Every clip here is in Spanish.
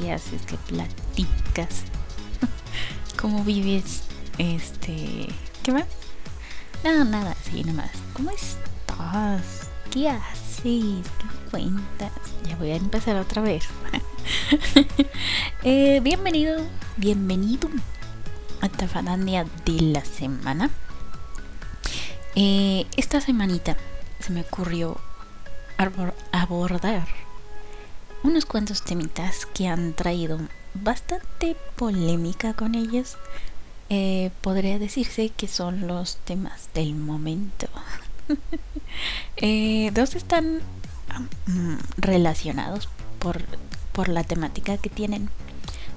¿Qué haces? ¿Qué platicas? ¿Cómo vives? Este. ¿Qué más? No, nada, sí, nomás. ¿Cómo estás? ¿Qué haces? ¿Qué cuentas? Ya voy a empezar otra vez. eh, bienvenido, bienvenido a Tafadandia de la semana. Eh, esta semanita se me ocurrió abordar unos cuantos temitas que han traído bastante polémica con ellos. Eh, podría decirse que son los temas del momento. eh, dos están mm, relacionados por, por la temática que tienen.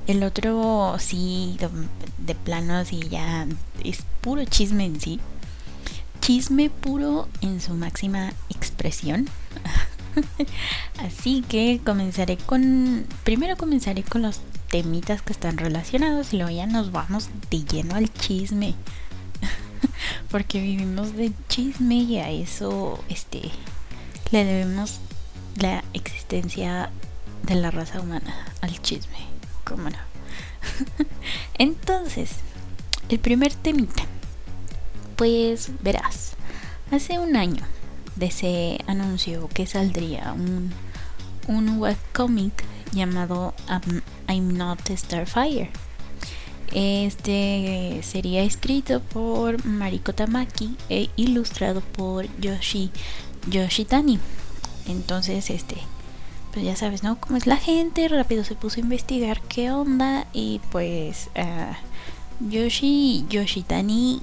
El otro sí, de, de plano, sí, ya es puro chisme en sí. Chisme puro en su máxima expresión. Así que comenzaré con. Primero comenzaré con los temitas que están relacionados y luego ya nos vamos de lleno al chisme. Porque vivimos de chisme y a eso este le debemos la existencia de la raza humana al chisme. ¿Cómo no? Entonces, el primer temita. Pues verás, hace un año se anunció que saldría un, un webcomic llamado I'm Not Starfire. Este sería escrito por Mariko Tamaki e ilustrado por Yoshi Yoshitani. Entonces, este, pues ya sabes, ¿no? Cómo es la gente, rápido se puso a investigar qué onda y pues uh, Yoshi Yoshitani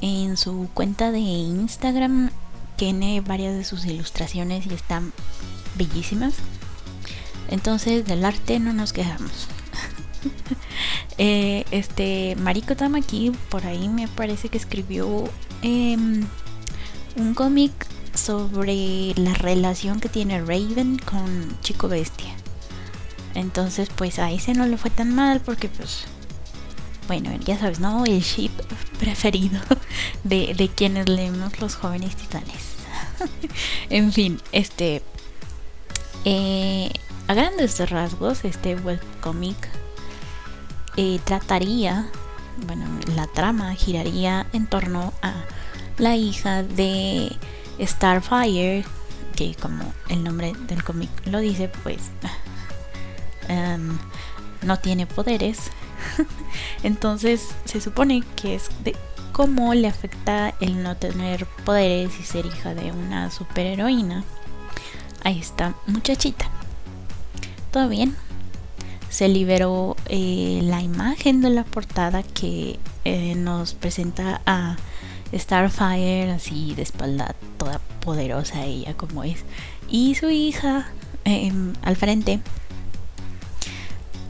en su cuenta de Instagram tiene varias de sus ilustraciones y están bellísimas. Entonces del arte no nos quejamos. eh, este Mariko Tamaki por ahí me parece que escribió em, un cómic sobre la relación que tiene Raven con Chico Bestia. Entonces pues a ese no le fue tan mal porque pues bueno, ya sabes, ¿no? El ship preferido de, de quienes leemos los jóvenes titanes. en fin, este. Eh, a grandes rasgos, este webcomic eh, trataría. Bueno, la trama giraría en torno a la hija de Starfire, que como el nombre del cómic lo dice, pues um, no tiene poderes, Entonces se supone que es de cómo le afecta el no tener poderes y ser hija de una superheroína a esta muchachita. Todo bien. Se liberó eh, la imagen de la portada que eh, nos presenta a Starfire así de espalda, toda poderosa ella como es. Y su hija em, al frente.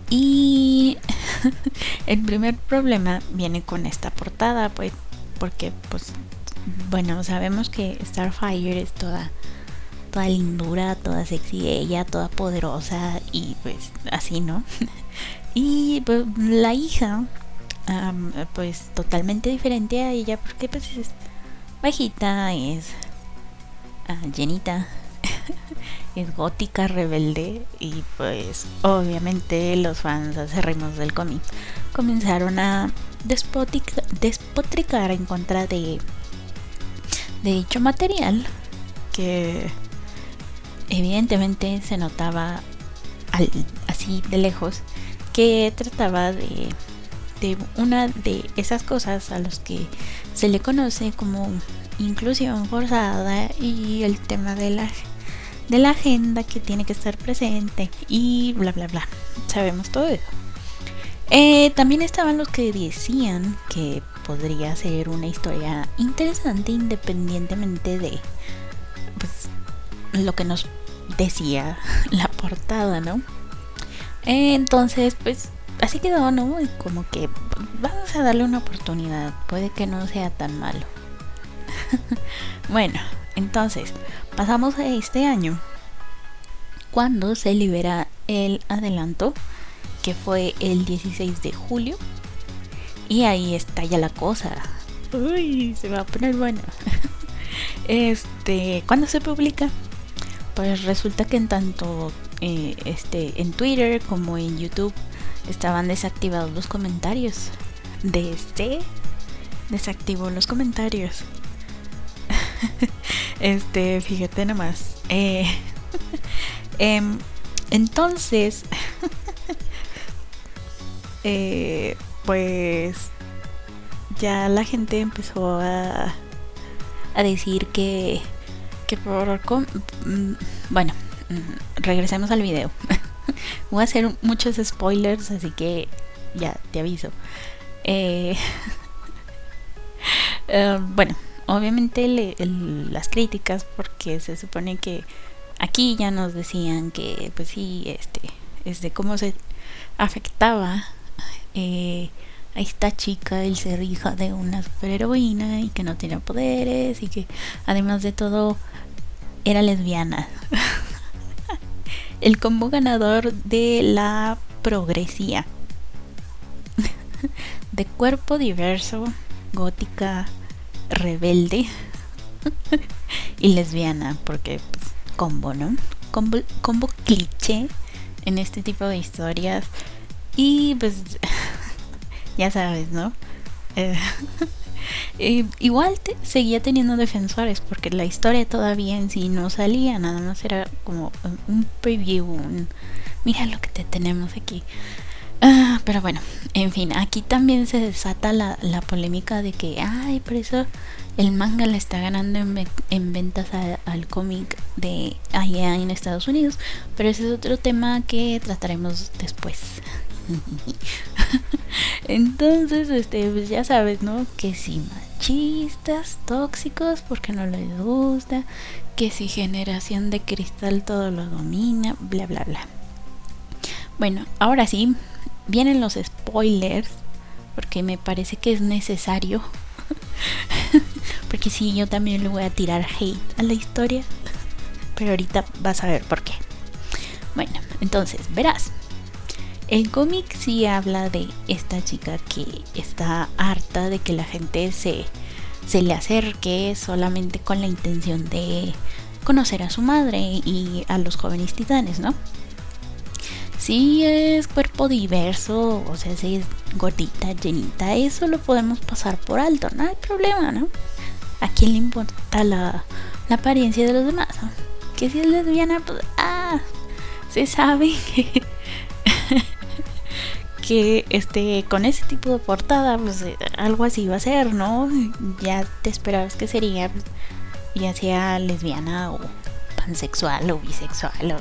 Y el primer problema viene con esta portada, pues, porque, pues, bueno, sabemos que Starfire es toda, toda lindura, toda sexy, ella, toda poderosa y pues así, ¿no? y pues la hija, pues totalmente diferente a ella, porque pues es bajita, es uh, llenita es gótica, rebelde y pues obviamente los fans acérrimos del cómic comenzaron a despotricar en contra de, de dicho material que evidentemente se notaba así de lejos que trataba de, de una de esas cosas a los que se le conoce como inclusión forzada y el tema de la de la agenda que tiene que estar presente y bla bla bla. Sabemos todo eso. Eh, también estaban los que decían que podría ser una historia interesante independientemente de pues, lo que nos decía la portada, ¿no? entonces, pues así quedó, ¿no? Como que vamos a darle una oportunidad, puede que no sea tan malo. bueno, entonces, pasamos a este año, cuando se libera el adelanto, que fue el 16 de julio. Y ahí está ya la cosa. Uy, se va a poner bueno. Este, ¿cuándo se publica? pues resulta que en tanto eh, este en Twitter como en YouTube estaban desactivados los comentarios. De este desactivó los comentarios. este, fíjate nomás. Eh, em, entonces, eh, pues ya la gente empezó a, a decir que, que por... Mm, bueno, mm, regresemos al video. Voy a hacer muchos spoilers, así que ya te aviso. Eh, eh, bueno, obviamente las críticas, porque se supone que aquí ya nos decían que, pues sí, este, es de cómo se afectaba eh, a esta chica el ser hija de una superheroína y que no tenía poderes y que además de todo era lesbiana. el combo ganador de la progresía. de cuerpo diverso, gótica, rebelde y lesbiana, porque pues, combo, ¿no? Combo, combo cliché en este tipo de historias. Y pues ya sabes, ¿no? Eh, igual seguía teniendo defensores porque la historia todavía en sí no salía, nada más era como un preview, mira lo que te tenemos aquí. Ah, pero bueno, en fin, aquí también se desata la, la, polémica de que, ay, por eso el manga le está ganando en, ventas al cómic de allá en Estados Unidos, pero ese es otro tema que trataremos después. Entonces, este, pues ya sabes, ¿no? Que si machistas, tóxicos, porque no les gusta, que si generación de cristal todo lo domina, bla, bla, bla. Bueno, ahora sí, vienen los spoilers, porque me parece que es necesario. porque sí, yo también le voy a tirar hate a la historia, pero ahorita vas a ver por qué. Bueno, entonces, verás. El cómic sí habla de esta chica que está harta de que la gente se, se le acerque solamente con la intención de conocer a su madre y a los jóvenes titanes, ¿no? Si es cuerpo diverso, o sea, si es gordita, llenita, eso lo podemos pasar por alto, no hay problema, ¿no? ¿A quién le importa la, apariencia de los demás? Que si es lesbiana, pues, ah, se sabe que este con ese tipo de portada pues eh, algo así iba a ser no ya te esperabas que sería ya sea lesbiana o pansexual o bisexual o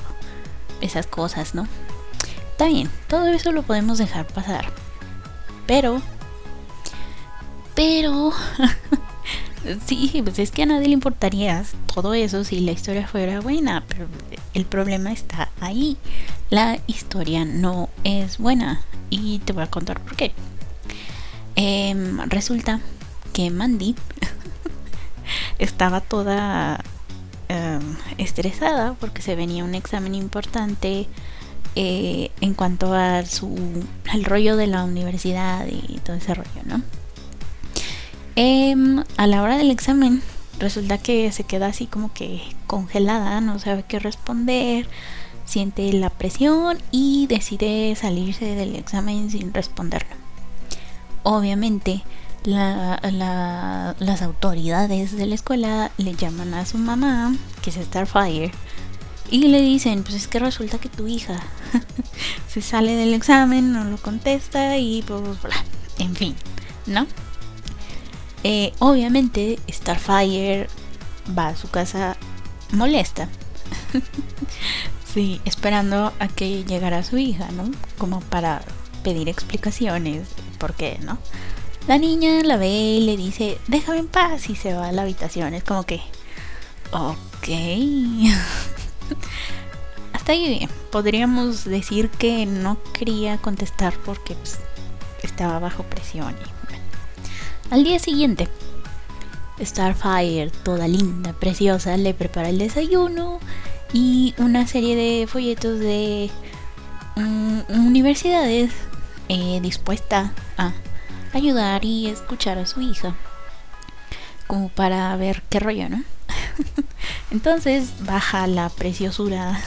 esas cosas no está bien todo eso lo podemos dejar pasar pero pero sí pues es que a nadie le importaría todo eso si la historia fuera buena pero el problema está ahí la historia no es buena y te voy a contar por qué. Em, resulta que Mandy estaba toda em, estresada porque se venía un examen importante eh, en cuanto a su al rollo de la universidad y todo ese rollo, ¿no? Em, a la hora del examen resulta que se queda así como que congelada, no sabe qué responder, siente la presión y decide salirse del examen sin responderlo. Obviamente, las autoridades de la escuela le llaman a su mamá, que es Starfire, y le dicen, pues es que resulta que tu hija se sale del examen, no lo contesta y pues bla, en fin, ¿no? Eh, obviamente Starfire va a su casa molesta Sí, esperando a que llegara su hija, ¿no? Como para pedir explicaciones, ¿por qué, no? La niña la ve y le dice, déjame en paz y se va a la habitación. Es como que, ok. Hasta ahí bien. Podríamos decir que no quería contestar porque pues, estaba bajo presión. Al día siguiente, Starfire, toda linda, preciosa, le prepara el desayuno y una serie de folletos de mm, universidades eh, dispuesta a ayudar y escuchar a su hija como para ver qué rollo, ¿no? Entonces baja la preciosura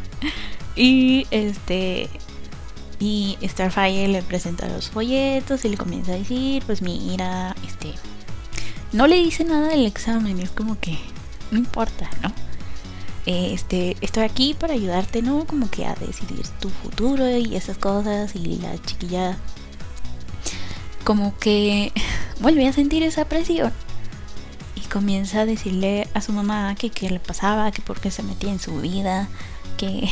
y este y Starfire le presenta los folletos y le comienza a decir, pues mira, este no le dice nada del examen, es como que no importa, ¿no? Este, estoy aquí para ayudarte, ¿no? Como que a decidir tu futuro y esas cosas y la chiquilla como que vuelve a sentir esa presión comienza a decirle a su mamá que qué le pasaba, que por qué se metía en su vida, que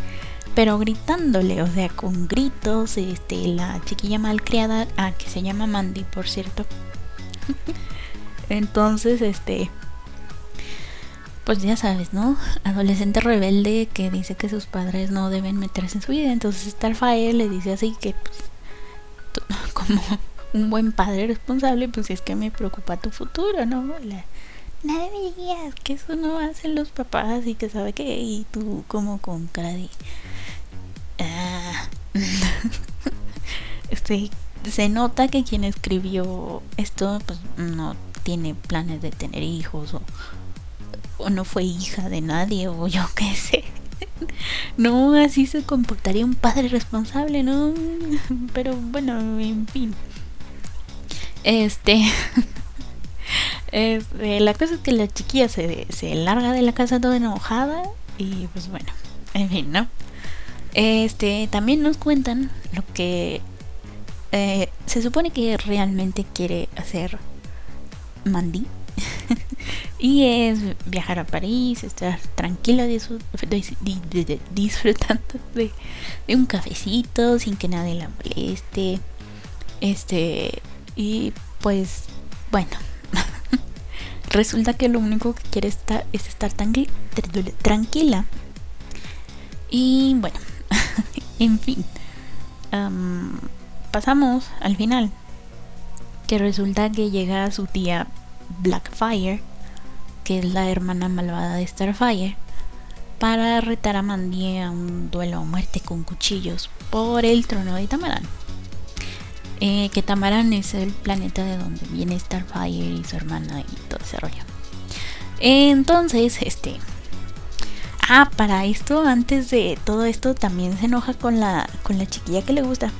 pero gritándole, o sea, con gritos, este, la chiquilla malcriada, ah, que se llama Mandy, por cierto. Entonces, este, pues ya sabes, ¿no? Adolescente rebelde que dice que sus padres no deben meterse en su vida. Entonces Starfire le dice así que, pues, como un buen padre responsable, pues es que me preocupa tu futuro, ¿no? La, Nadie me digas que eso no hacen los papás y que sabe que y tú como con cara ah". se nota que quien escribió esto pues no tiene planes de tener hijos o, o no fue hija de nadie o yo qué sé. No, así se comportaría un padre responsable, ¿no? Pero bueno, en fin. Este. este la cosa es que la chiquilla se, se larga de la casa toda enojada. Y pues bueno, en fin, ¿no? Este, también nos cuentan lo que eh, se supone que realmente quiere hacer Mandy. y es viajar a París, estar tranquila disfrutando de, de, un cafecito sin que nadie la moleste. Este, y pues, bueno, resulta que lo único que quiere estar es estar tan tranquila. Y bueno, en fin, pasamos al final. Que resulta que llega su tía Blackfire, que es la hermana malvada de Starfire, para retar a Mandy a un duelo a muerte con cuchillos por el trono de Tamaran. Eh, que Tamaran es el planeta de donde viene Starfire y su hermana y todo ese rollo. Entonces, este. Ah, para esto, antes de todo esto, también se enoja con la, con la chiquilla que le gusta.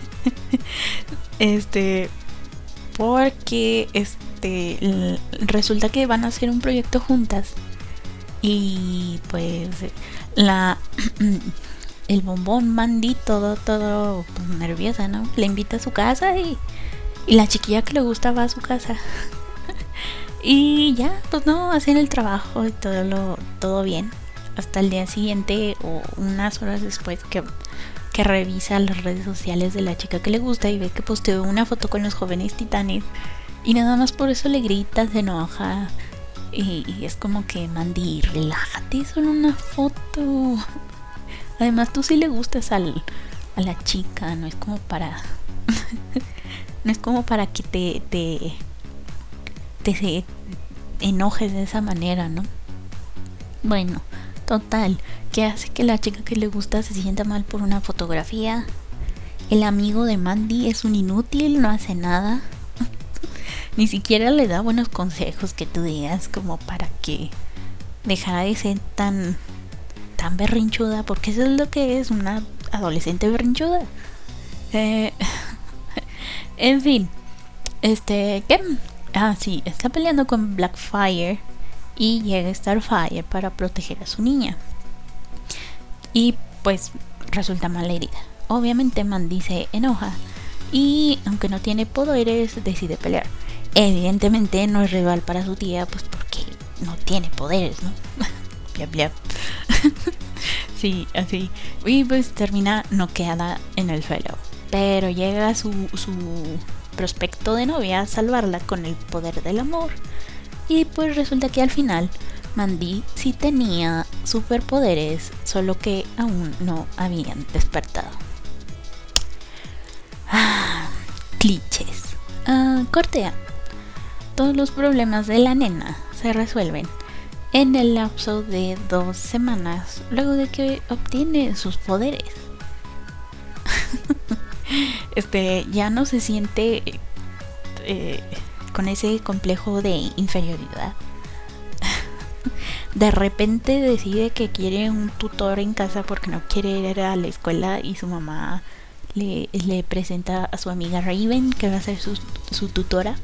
este. Porque este. Resulta que van a hacer un proyecto juntas. Y pues. La. el bombón Mandy todo, todo pues, nerviosa, ¿no? Le invita a su casa y, y la chiquilla que le gusta va a su casa. y ya, pues no, hacen el trabajo y todo lo, todo bien. Hasta el día siguiente o unas horas después que, que revisa las redes sociales de la chica que le gusta y ve que posteó una foto con los jóvenes titanes. Y nada más por eso le grita, se enoja. Y, es como que Mandy, relájate, solo una foto. Además, tú sí le gustas al, a la chica, no es como para. no es como para que te, te, te enojes de esa manera, ¿no? Bueno, total, ¿qué hace que la chica que le gusta se sienta mal por una fotografía? El amigo de Mandy es un inútil, no hace nada. Ni siquiera le da buenos consejos que tú digas como para que dejara de ser tan tan berrinchuda, porque eso es lo que es una adolescente berrinchuda. Eh, en fin, este, ¿qué? Ah, sí, está peleando con Blackfire y llega Starfire para proteger a su niña. Y pues resulta mal herida. Obviamente Mandy se enoja y aunque no tiene poderes decide pelear. Evidentemente no es rival para su tía, pues porque no tiene poderes, ¿no? sí, así. Y pues termina noqueada en el suelo. Pero llega su, su prospecto de novia a salvarla con el poder del amor. Y pues resulta que al final Mandy sí tenía superpoderes, solo que aún no habían despertado. Ah, clichés. Cortea. Todos los problemas de la nena se resuelven en el lapso de dos semanas luego de que obtiene sus poderes. este ya no se siente eh, con ese complejo de inferioridad. de repente decide que quiere un tutor en casa porque no quiere ir a la escuela y su mamá le, presenta a su amiga Raven que va a ser su tutora.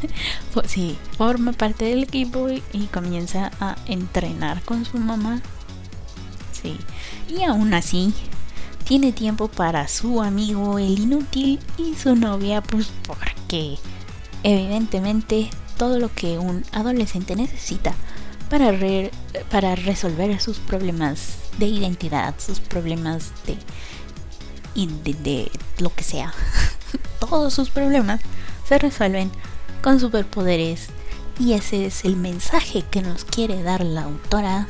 pues sí, forma parte del equipo y comienza a entrenar con su mamá. Sí, y aún así tiene tiempo para su amigo el inútil y su novia, pues porque evidentemente todo lo que un adolescente necesita para, para resolver sus problemas de identidad, sus problemas de, de lo que sea. Todos sus problemas se resuelven con superpoderes y ese es el mensaje que nos quiere dar la autora.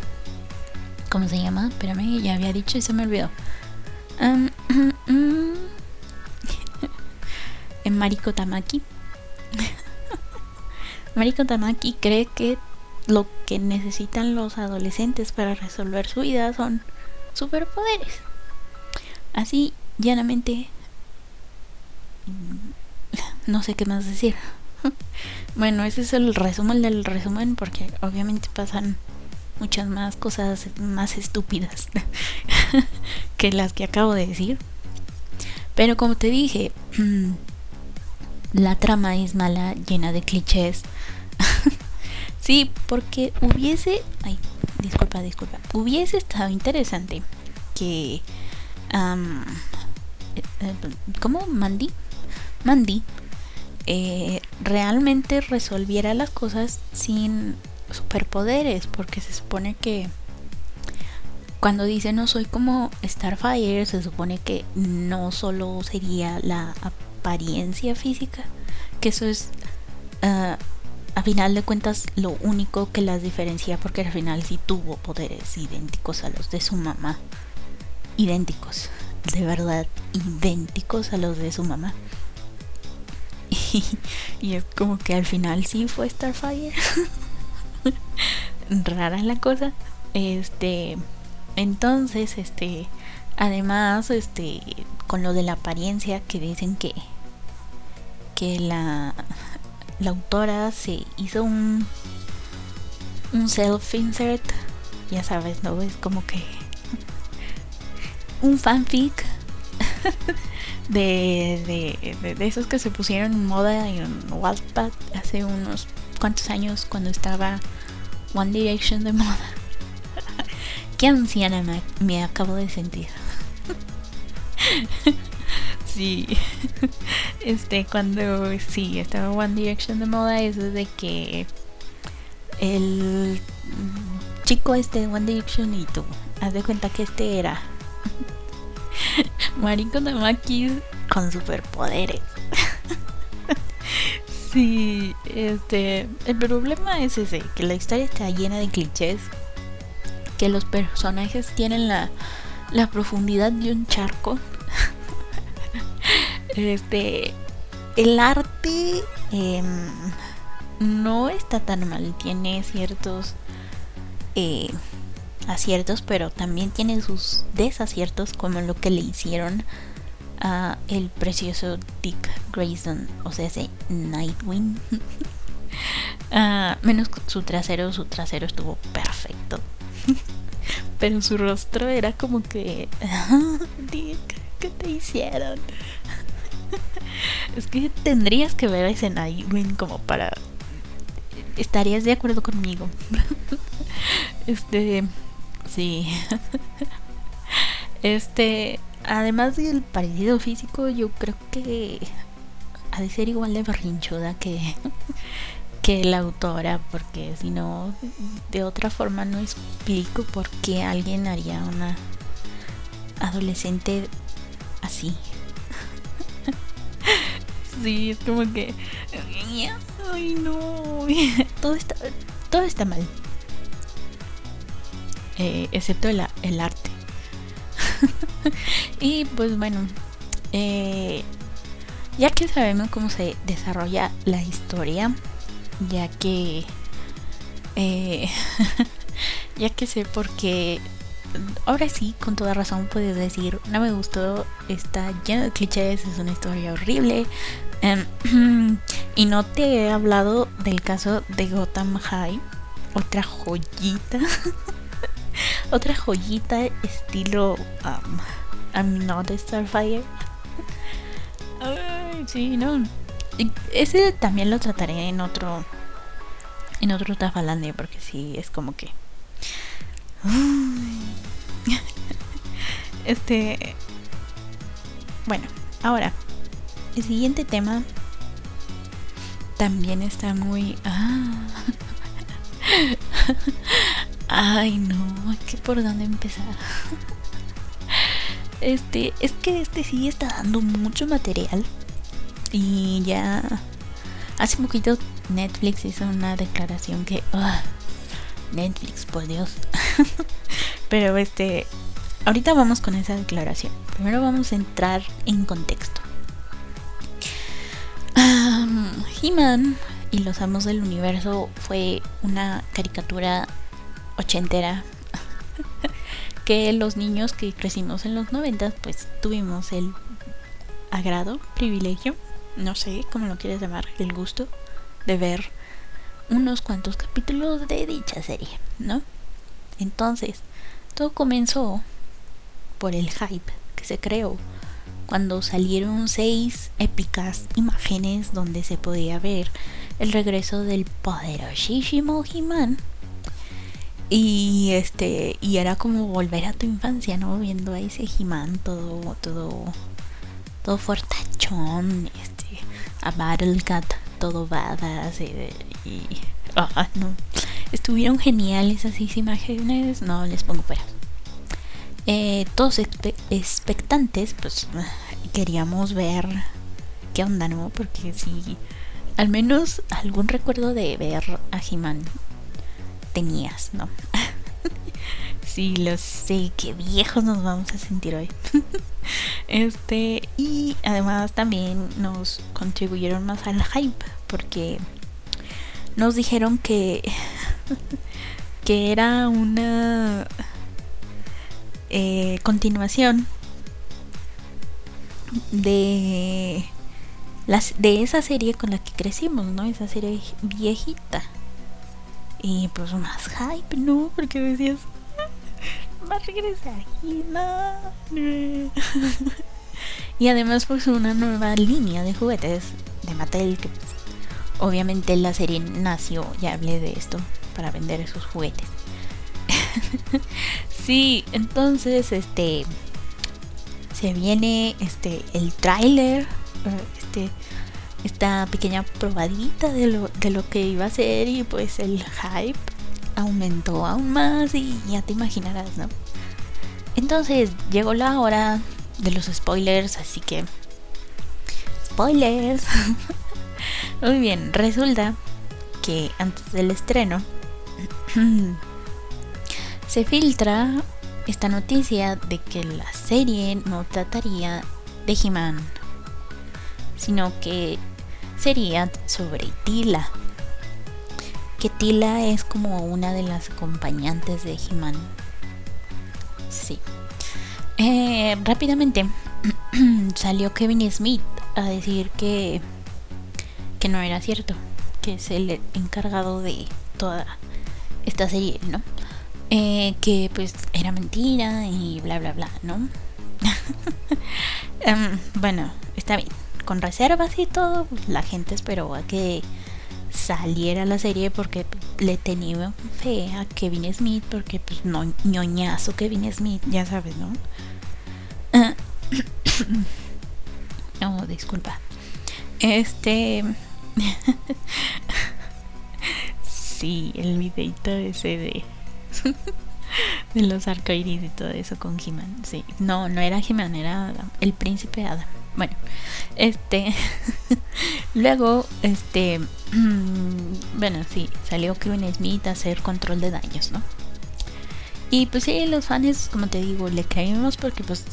¿Cómo se llama? Espérame, ya había dicho y se me olvidó. Um, en Mariko Tamaki. Mariko Tamaki cree que lo que necesitan los adolescentes para resolver su vida son superpoderes. Así, llanamente, mm, no sé qué más decir. bueno, ese es el resumen del resumen porque obviamente pasan muchas más cosas más estúpidas que las que acabo de decir. Pero como te dije, la trama es mala, llena de clichés. sí, porque hubiese... Ay, disculpa, disculpa. Hubiese estado interesante que... Um, ¿Cómo? Mandy. Mandy eh, realmente resolviera las cosas sin superpoderes, porque se supone que cuando dice no soy como Starfire, se supone que no solo sería la apariencia física, que eso es uh, a final de cuentas lo único que las diferencia, porque al final sí tuvo poderes idénticos a los de su mamá, idénticos, de verdad, idénticos a los de su mamá. Y, es como que al final sí fue Starfire. rara la cosa. Este, entonces, este, además, este, con lo de la apariencia que dicen que que la la autora se hizo un un self insert, ya sabes, no es como que un fanfic de, de, de, esos que se pusieron en moda en Wattpad hace unos cuantos años cuando estaba One Direction de moda. Qué anciana me, acabo de sentir. sí. Este, cuando sí, estaba One Direction de moda, eso es de que el chico este de One Direction y tú, haz de cuenta que este era Mariko Tamaki con superpoderes. Sí, este, el problema es ese, que la historia está llena de clichés, que los personajes tienen la, la profundidad de un charco. este, el arte em, no está tan mal, tiene ciertos eh, aciertos, pero también tiene sus desaciertos, como lo que le hicieron a el precioso Dick Grayson, o sea, ese Nightwing. uh, menos su trasero, su trasero estuvo perfecto. Pero su rostro era como que... Dick, ¿qué te hicieron? es que tendrías que ver a ese Nightwing como para... Estarías de acuerdo conmigo. este... Sí. este además del parecido físico, yo creo que ha de ser igual de berrinchuda que, que la autora, porque si no, de otra forma no explico por qué alguien haría una adolescente así. sí, es como que. Ay, no. todo está, todo está mal. Eh, excepto el, arte. y pues bueno, eh, ya que sabemos cómo se desarrolla la historia, ya que... Eh, ya que sé por qué... Ahora sí, con toda razón puedes decir, no me gustó, está lleno de clichés, es una historia horrible. Em, y no te he hablado del caso de Gotham High. otra joyita. otra joyita estilo um, I'm not a Starfire. Ay, sí, no. Ese también lo trataré en otro en otro Tafalandia porque sí es como que este bueno, ahora el siguiente tema también está muy ah, Ay, no, ¿qué por dónde empezar? Este, es que este sí está dando mucho material. Y ya hace poquito Netflix hizo una declaración que ah, Netflix, por Dios. Pero este, ahorita vamos con esa declaración. Primero vamos a entrar en contexto. He-Man y los Amos del Universo fue una caricatura ochentera que los niños que crecimos en los noventas pues tuvimos el agrado, privilegio, no sé cómo lo quieres llamar, el gusto de ver unos cuantos capítulos de dicha serie, ¿no? Entonces, todo comenzó por el hype que se creó cuando salieron seis épicas imágenes donde se podía ver el regreso del poderosísimo He-Man. Y este, y era como volver a tu infancia, ¿no? Viendo a ese He-Man todo, todo, todo fortachón, este, a Battlecat todo badass y, ah, no. Estuvieron geniales esas imágenes, no les pongo fuera. Eh, todos expectantes, pues queríamos ver qué onda, ¿no? Porque si al menos algún recuerdo de ver a He-Man tenías, ¿no? sí, lo sé, qué viejos nos vamos a sentir hoy. este, y además también nos contribuyeron más al hype porque nos dijeron que que era una eh, continuación de las de esa serie con la que crecimos, ¿no? Esa serie viejita. Y pues más hype, ¿no? Porque decías, va a regresar y además pues una nueva línea de juguetes de Mattel que pues, obviamente la serie nació, ya hablé de esto, para vender esos juguetes. sí, entonces este se viene este el tráiler, eh, este esta pequeña probadita de lo, de lo que iba a ser y pues el hype aumentó aún más y ya te imaginarás, ¿no? Entonces llegó la hora de los spoilers, así que... Spoilers. Muy bien, resulta que antes del estreno se filtra esta noticia de que la serie no trataría de He-Man, sino que sería sobre Tila. Que Tila es como una de las acompañantes de He-Man. Sí. Eh, rápidamente salió Kevin Smith a decir que, que no era cierto, que es el encargado de toda esta serie, ¿no? Eh, que pues era mentira y bla bla bla, ¿no? Em, bueno, está bien con reservas y todo, pues, la gente esperó a que saliera la serie porque le tenía fe a Kevin Smith, porque pues no ñoñazo Kevin Smith, ya sabes, ¿no? no, disculpa. Este sí, el videito ese de de los arcoíris y todo eso con He-Man. Sí, no, no era He-Man, era el príncipe Adam. Bueno, este. luego, este. bueno, sí, salió Kevin Smith a hacer control de daños, ¿no? Y pues sí, los fans, como te digo, le creímos porque, pues,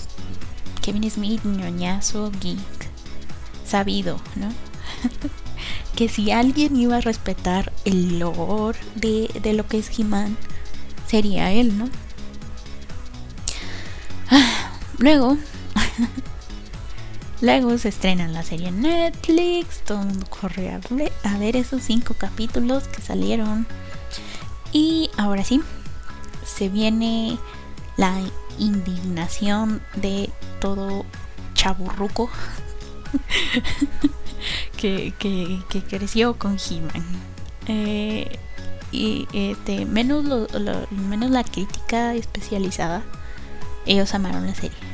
Kevin Smith, ñoñazo, geek, sabido, ¿no? que si alguien iba a respetar el lore de, de lo que es He-Man, sería él, ¿no? Luego. Luego se estrena la serie en Netflix, todo el mundo corre a ver, esos cinco capítulos que salieron. Y ahora sí, se viene la indignación de todo chaburruco que, creció con He-Man. Eh, y este, menos, menos la crítica especializada, ellos amaron la serie.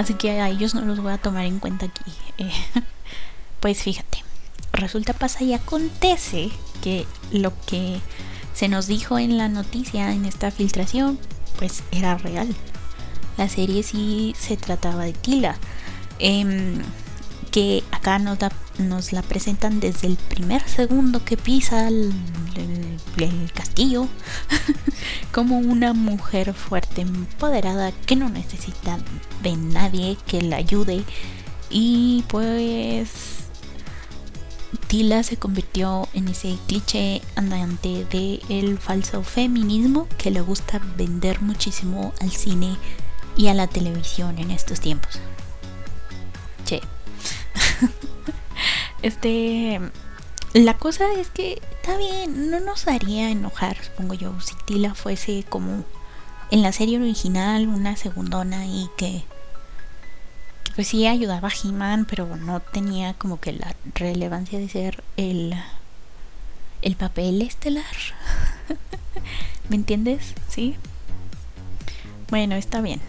Así que a ellos no los voy a tomar en cuenta aquí. Eh, pues fíjate, resulta, pasa y acontece que lo que se nos dijo en la noticia, en esta filtración, pues era real. La serie sí se trataba de Tila. Em, que acá nos, nos, la presentan desde el primer segundo que pisa el, castillo como una mujer fuerte, empoderada, que no necesita de nadie que la ayude. Y pues Tila se convirtió en ese cliché andante de el falso feminismo que le gusta vender muchísimo al cine y a la televisión en estos tiempos. Este la cosa es que está bien, no nos haría enojar, supongo yo, si Tila fuese como en la serie original una segundona y que pues sí ayudaba a He-Man, pero no tenía como que la relevancia de ser el, el papel estelar. ¿Me entiendes? ¿Sí? Bueno, está bien.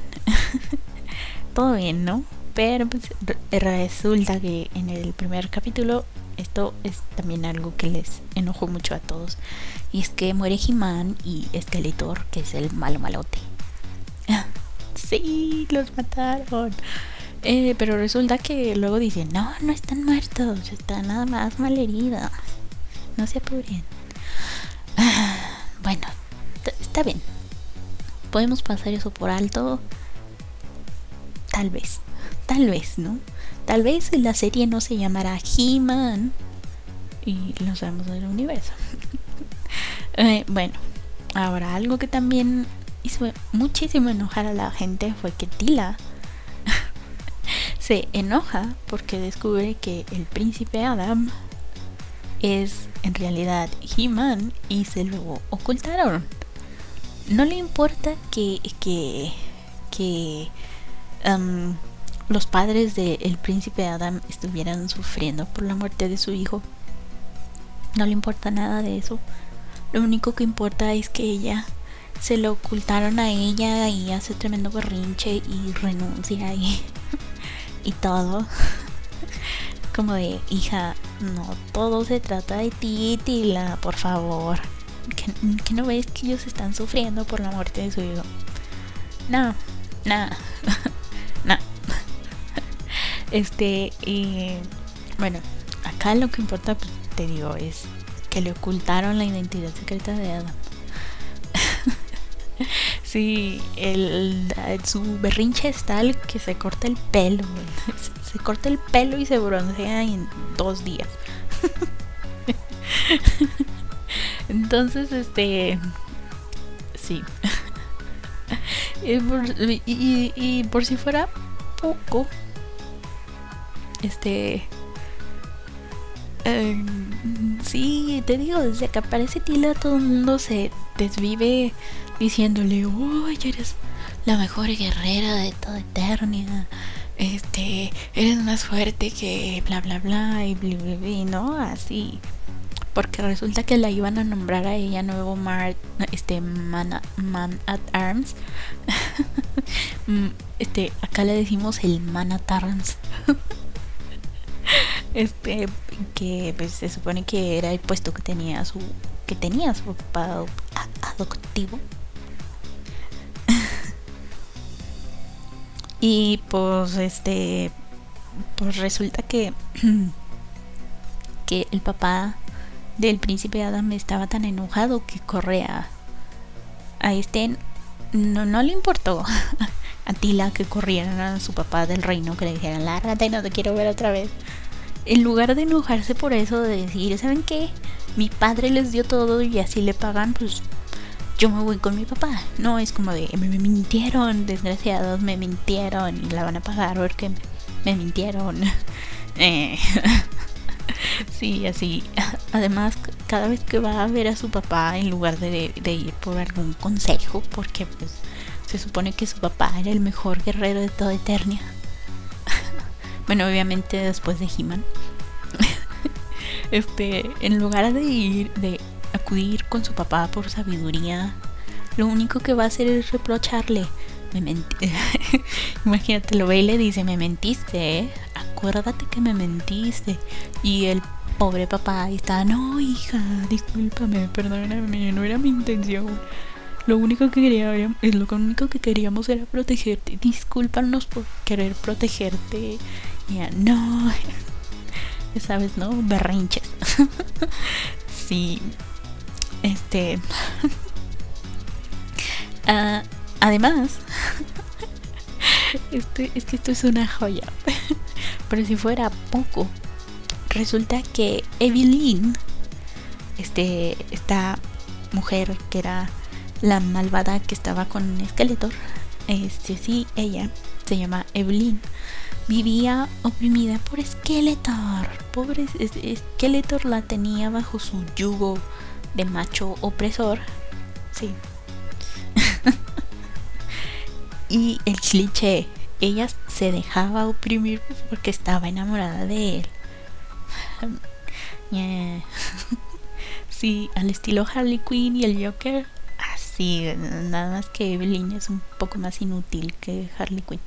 Todo bien, ¿no? Pero pues, resulta que en el primer capítulo esto es también algo que les enojó mucho a todos. Y es que muere He-Man y Skeletor, que es el malo malote. sí, los mataron. Eh, pero resulta que luego dicen, no, no están muertos, están nada más malheridos. No se apuren. bueno, está bien. Podemos pasar eso por alto. Tal vez. Tal vez, ¿no? Tal vez la serie no se llamará He-Man. Y lo sabemos del universo. Eh, bueno, ahora algo que también hizo muchísimo enojar a la gente fue que Tila se enoja porque descubre que el príncipe Adam es en realidad He-Man y se lo ocultaron. No le importa que, que, que um, los padres del príncipe Adam estuvieran sufriendo por la muerte de su hijo. No le importa nada de eso. Lo único que importa es que ella se lo ocultaron a ella y hace tremendo berrinche y renuncia y y todo. Como de, hija, no todo se trata de ti, Tila, por favor. Que, no ves que ellos están sufriendo por la muerte de su hijo. No, nada. Este, y bueno, acá lo que importa, pues, te digo, es que le ocultaron la identidad secreta de Adam. Sí, el, su berrinche es tal que se corta el pelo. Se, corta el pelo y se broncea en dos días. Entonces, este. Sí. y, por, si fuera poco, este. Eh, sí, te digo, desde que aparece Tila todo el mundo se desvive diciéndole, uy, eres la mejor guerrera de toda Eternia. Este, eres más fuerte que bla bla bla y bla bla, bla ¿no? Así. Porque resulta que la iban a nombrar a ella nuevo Mar, este man, man at Arms. Mm, este, acá le decimos el Man at Arms. este, que pues, se supone que era el puesto que tenía su que tenía su papá adoptivo. Y pues este pues resulta que que el papá del príncipe Adam estaba tan enojado que corre a, este no, no le importó a Tila que corriera a su papá del reino que le dijeran lárgate no te quiero ver otra vez en lugar de enojarse por eso de decir saben qué mi padre les dio todo y así le pagan pues yo me voy con mi papá. No es como de, me, mintieron, desgraciados, me mintieron y la van a pagar porque me, mintieron. Eh, sí, así. Además, cada vez que va a ver a su papá, en lugar de, de ir por algún consejo, porque pues se supone que su papá era el mejor guerrero de toda Eternia. bueno, obviamente después de He-Man. este, en lugar de ir, de acudir con su papá por sabiduría, lo único que va a hacer es reprocharle. Me mentí. Imagínate, lo ve y le dice, me mentiste, ¿eh? Acuérdate que me mentiste. Y el pobre papá está, no, hija, discúlpame, perdóname, no era mi intención. Lo único que quería, lo único que queríamos era protegerte. Discúlpanos por querer protegerte. Ya, no. Ya sabes, ¿no? Berrinches. sí. Este. Ah, además, este, es que esto es una joya. Pero si fuera poco, resulta que Evelyn, este, esta mujer que era la malvada que estaba con Skeletor, este sí, ella se llama Evelyn, vivía oprimida por Skeletor. Pobre Skeletor la tenía bajo su yugo de macho opresor. Sí. y el cliché, ella se dejaba oprimir porque estaba enamorada de él. sí, al estilo Harley Quinn y el Joker Sí, nada más que Evelyn es un poco más inútil que Harley Quinn.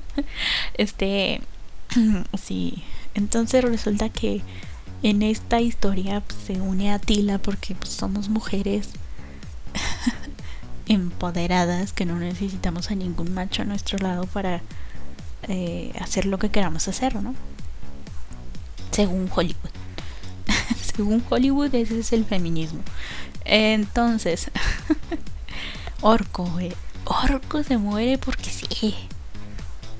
este, sí, entonces resulta que en esta historia pues, se une a Tila porque pues, somos mujeres empoderadas que no necesitamos a ningún macho a nuestro lado para eh, hacer lo que queramos hacer, ¿no? Según Hollywood. Según Hollywood ese es el feminismo. Entonces, Orco, Orco se muere porque sí.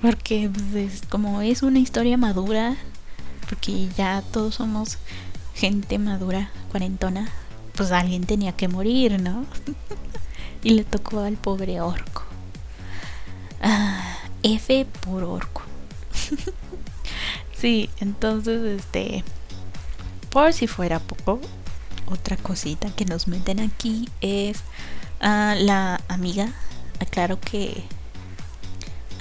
Porque pues, como es una historia madura, porque ya todos somos gente madura, cuarentona, pues alguien tenía que morir, ¿no? y le tocó al pobre Orco. Ah, F por Orco. sí, entonces, este, por si fuera poco, otra cosita que nos meten aquí es a la amiga. Aclaro que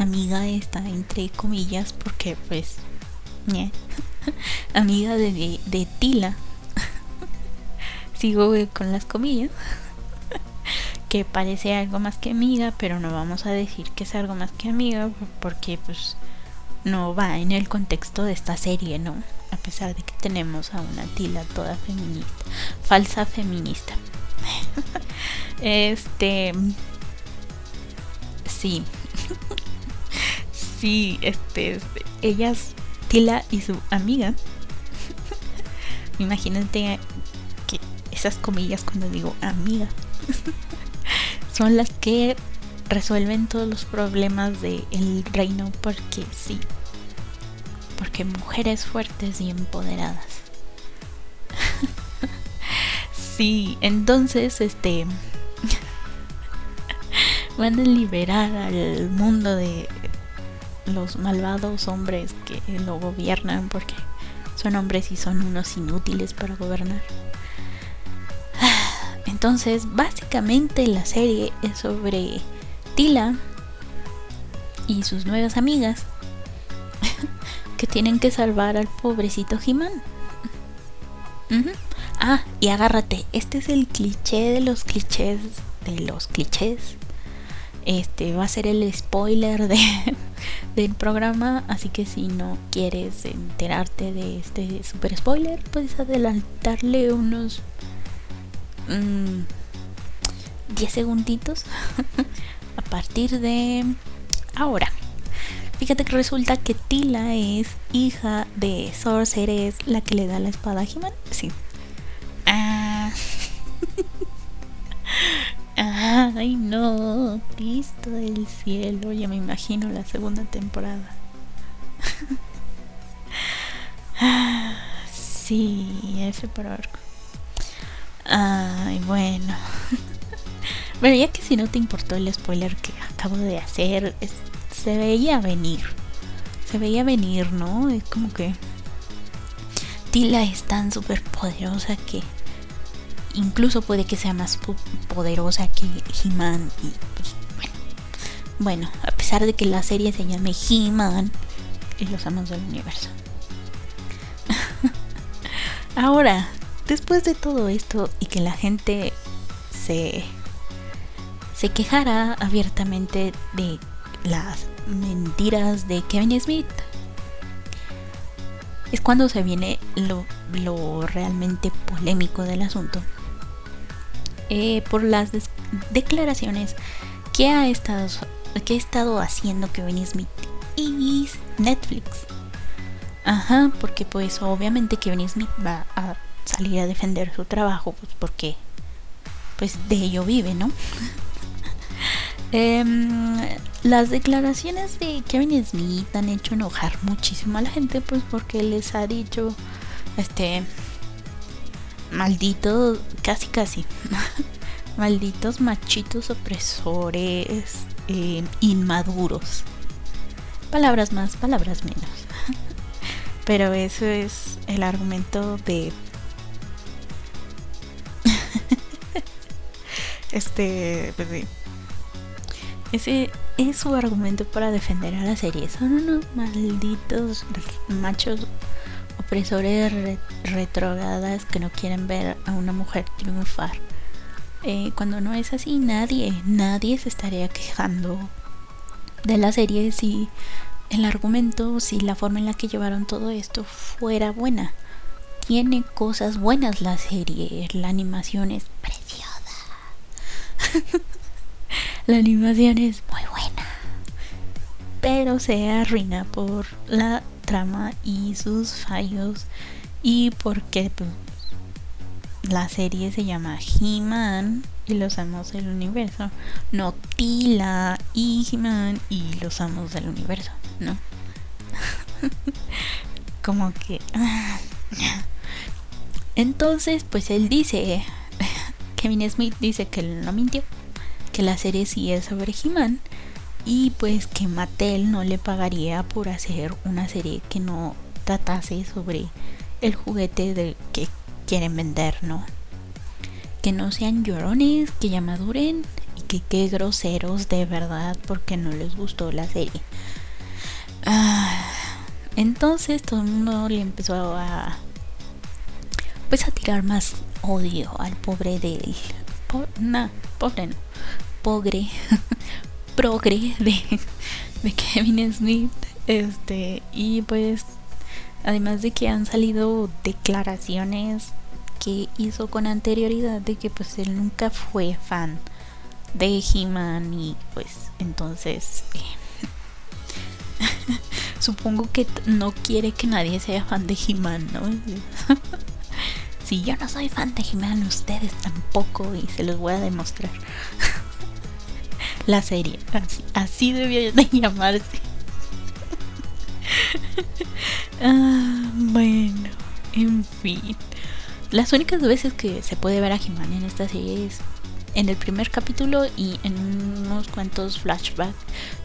amiga está entre comillas porque pues amiga de, de Tila. Sigo con las comillas. que parece algo más que amiga, pero no vamos a decir que es algo más que amiga porque pues no va en el contexto de esta serie, ¿no? A pesar de que tenemos a una tila toda feminista, falsa feminista. este. Sí. Sí, este. Ellas, Tila y su amiga. Imagínate que esas comillas cuando digo amiga. son las que resuelven todos los problemas del reino porque sí. Porque mujeres fuertes y empoderadas. sí, entonces este van a liberar al mundo de los malvados hombres que lo gobiernan porque son hombres y son unos inútiles para gobernar. Entonces, básicamente la serie es sobre Tila y sus nuevas amigas que tienen que salvar al pobrecito Jimán. Ah, y agárrate, este es el cliché de los clichés de los clichés. Este va a ser el spoiler de, del programa, así que si no quieres enterarte de este super spoiler, puedes adelantarle unos 10 mm, segunditos a partir de ahora. Fíjate que resulta que Tila es hija de Sorceress, la que le da la espada a He-Man. Sí. Ay, no. Cristo del cielo. Ya me imagino la segunda temporada. sí, F por arco. Ay, bueno. bueno, ya que si no te importó el spoiler que acabo de hacer, se veía venir. Se veía venir, ¿no? Es como que Tila es tan súper poderosa que incluso puede que sea más poderosa que He-Man y pues bueno. Bueno, a pesar de que la serie se llame He-Man y los amos del universo. Ahora, después de todo esto y que la gente se se quejara abiertamente de las mentiras de Kevin Smith. Es cuando se viene lo, realmente polémico del asunto. Eh, por las declaraciones que ha, estado, que ha estado haciendo Kevin Smith y Netflix. Ajá, porque pues obviamente Kevin Smith va a salir a defender su trabajo, pues porque pues de ello vive, ¿no? Em, las declaraciones de Kevin Smith han hecho enojar muchísimo a la gente, pues porque les ha dicho, este, malditos, casi casi, malditos machitos opresores, em, inmaduros. Palabras más, palabras menos. Pero eso es el argumento de este pues ese es su argumento para defender a la serie. Son unos malditos machos opresores retrogadas que no quieren ver a una mujer triunfar. Eh, cuando no es así, nadie, nadie se estaría quejando de la serie si el argumento, si la forma en la que llevaron todo esto fuera buena. Tiene cosas buenas la serie, la animación es preciosa. La animación es muy buena. Pero se arruina por la y sus fallos. Y porque pues, la serie se llama He-Man y los amos del universo. No Tila y He-Man y los amos del universo, ¿no? Como que... Entonces, pues él dice, Kevin Smith dice que él no mintió que la serie sí es sobre He-Man y pues que Mattel no le pagaría por hacer una serie que no tratase sobre el juguete de que quieren vender, ¿no? Que no sean llorones, que ya maduren y que qué groseros de verdad porque no les gustó la serie. Ah, entonces todo el mundo le empezó a pues a tirar más odio al pobre de él. no, pobre no progre, progre de, Kevin Smith. Este, y pues, además de que han salido declaraciones que hizo con anterioridad de que pues él nunca fue fan de He-Man y pues entonces eh, supongo que no quiere que nadie sea fan de He-Man, ¿no? si yo no soy fan de He-Man, ustedes tampoco y se los voy a demostrar la serie. Así, así debió de llamarse. ah, bueno, en fin. Las únicas veces que se puede ver a He-Man en esta serie es en el primer capítulo y en unos cuantos flashback,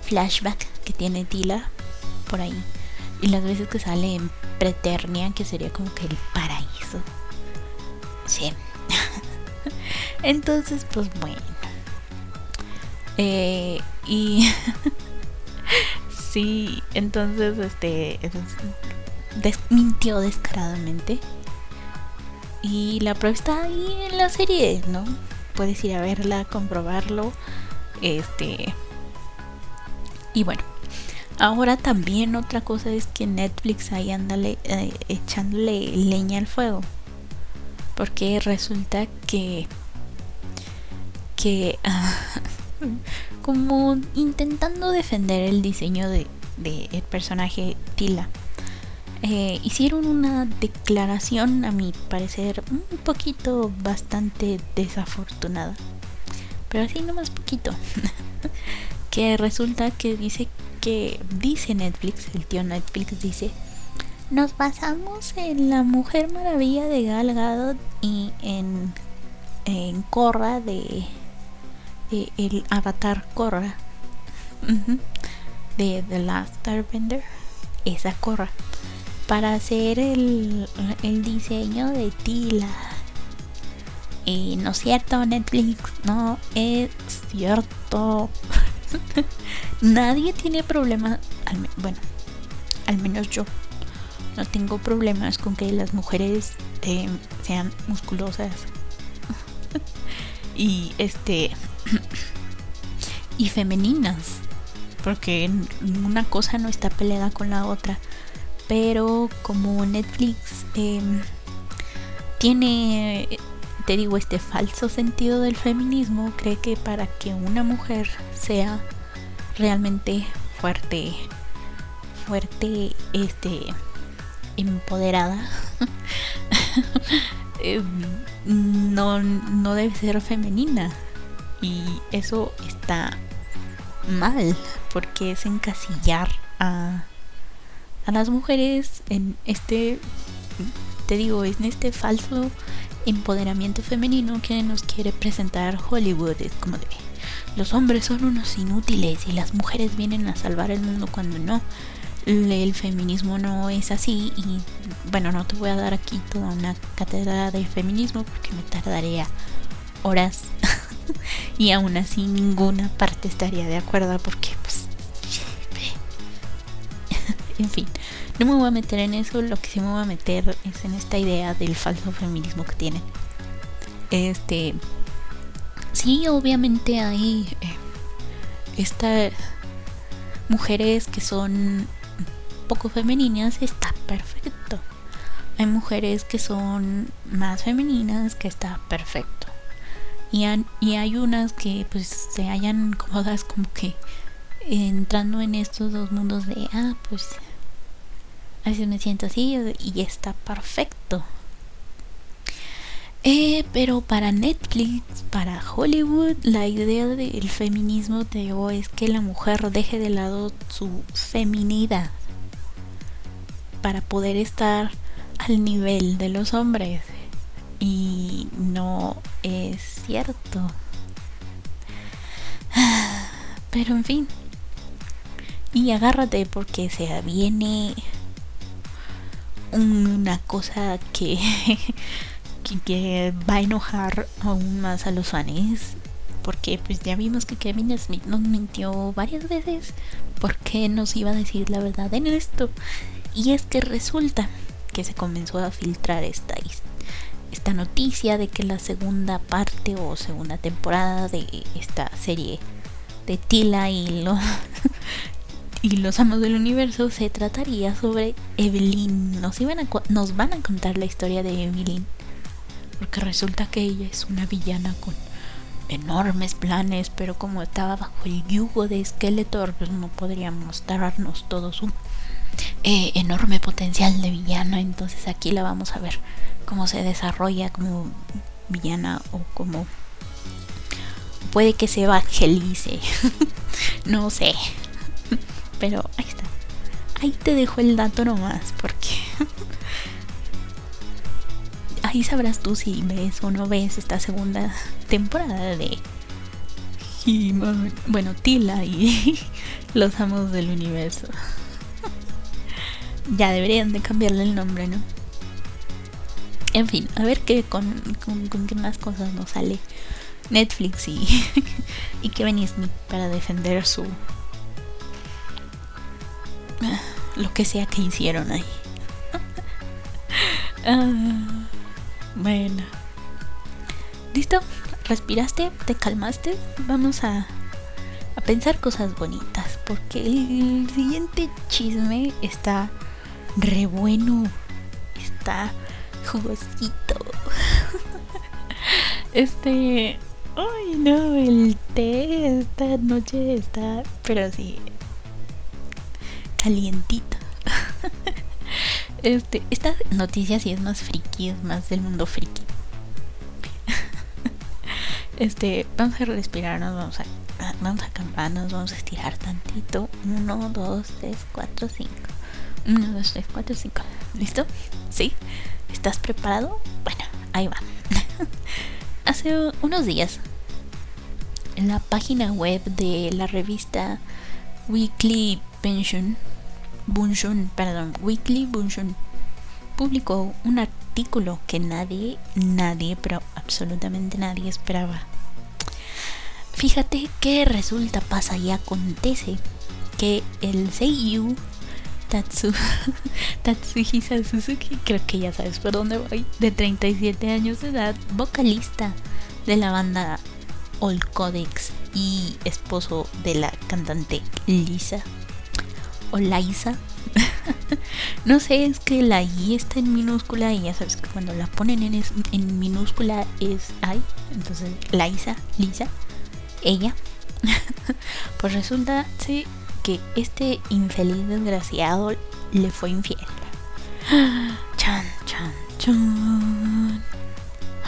flashback que tiene Tila por ahí. Y las veces que sale en Preternia, que sería como que el paraíso. Sí. Entonces, pues bueno. Eh, y sí, entonces este desmintió descaradamente. Y la prueba está ahí en la serie, ¿no? Puedes ir a verla, comprobarlo. Este. Y bueno. Ahora también otra cosa es que Netflix ahí anda eh, echándole leña al fuego. Porque resulta que. Que. como intentando defender el diseño de, el personaje Tila. Eh, hicieron una declaración, a mi parecer, un poquito bastante desafortunada. Pero así nomás poquito. que resulta que dice que dice Netflix, el tío Netflix dice, nos basamos en la Mujer Maravilla de Gal Gadot y en, en Corra de el avatar Korra de The Last Airbender, esa Korra. para hacer el, el diseño de Tila. Y no es cierto, Netflix, no es cierto. Nadie tiene problema, bueno, al menos yo no tengo problemas con que las mujeres eh, sean musculosas y este y femeninas porque una cosa no está peleada con la otra. Pero como Netflix em, tiene te digo este falso sentido del feminismo cree que para que una mujer sea realmente fuerte fuerte este empoderada eh, no, no debe ser femenina y eso está mal. porque es encasillar a, a las mujeres en este te digo en este falso empoderamiento femenino que nos quiere presentar Hollywood. Es como de los hombres son unos inútiles y las mujeres vienen a salvar el mundo cuando no. El feminismo no es así y bueno, no te voy a dar aquí toda una cátedra de feminismo porque me tardaría horas y aún así ninguna parte estaría de acuerdo porque pues en fin, no me voy a meter en eso, lo que sí me voy a meter es en esta idea del falso feminismo que tienen. Este sí, obviamente hay eh, estas mujeres que son poco femeninas está perfecto. Hay mujeres que son más femeninas que está perfecto. Y, hay unas que pues se hallan cómodas como que entrando en estos dos mundos de, ah, pues a veces me siento así y está perfecto. Eh, pero para Netflix, para Hollywood, la idea del feminismo te digo, es que la mujer deje de lado su feminidad para poder estar al nivel de los hombres. Y no es cierto. Pero en fin. Y agárrate porque se viene una cosa que, que, va a enojar aún más a los fans. Porque pues ya vimos que Kevin Smith nos mintió varias veces. porque nos iba a decir la verdad en esto? Y es que resulta que se comenzó a filtrar esta, esta noticia de que la segunda parte o segunda temporada de esta serie de Tila y los, y los amos del universo se trataría sobre Evelyn. Nos, iban a, nos van a contar la historia de Evelyn. Porque resulta que ella es una villana con enormes planes, pero como estaba bajo el yugo de Skeletor, pues no podríamos mostrarnos todo su eh, enorme potencial de villana. Entonces aquí la vamos a ver cómo se desarrolla como villana o como puede que se evangelice. no sé. Pero ahí está. Ahí te dejo el dato nomás porque ahí sabrás tú si ves o no ves esta segunda temporada de Bueno, Tila y los amos del universo. Ya deberían de cambiarle el nombre, ¿no? En fin, a ver qué con, con, qué más cosas nos sale Netflix y, y Kevin Smith para defender su lo que sea que hicieron ahí. Ah, bueno. ¿Listo? ¿Respiraste? ¿Te calmaste? Vamos a, a pensar cosas bonitas. Porque el siguiente chisme está re bueno. Está jugosito. Este. Ay, no, el té esta noche está. Pero sí. Calientito. Este, esta noticia sí es más friki, es más del mundo friki. Este, vamos a respirar, nos vamos a, vamos a camparnos, vamos a estirar tantito. 1, 2, 3, 4, 5. 1, 2, 3, 4, 5. ¿Listo? ¿Sí? ¿Estás preparado? Bueno, ahí va. Hace unos días, en la página web de la revista Weekly Pension, Bunshun, perdón, Weekly Bunshun publicó un artículo que nadie, nadie, pero absolutamente nadie esperaba. Fíjate que resulta, pasa y acontece que el Seiyu Tatsu, Tatsuhisa Suzuki, creo que ya sabes por dónde voy, de 37 años de edad, vocalista de la banda All Codex y esposo de la cantante Lisa o Liza. no sé, es que la I está en minúscula y ya sabes que cuando la ponen en, en minúscula es I, entonces Liza, Lisa, ella. pues resulta sí, que este infeliz desgraciado le fue infiel. Chan, chan, chan.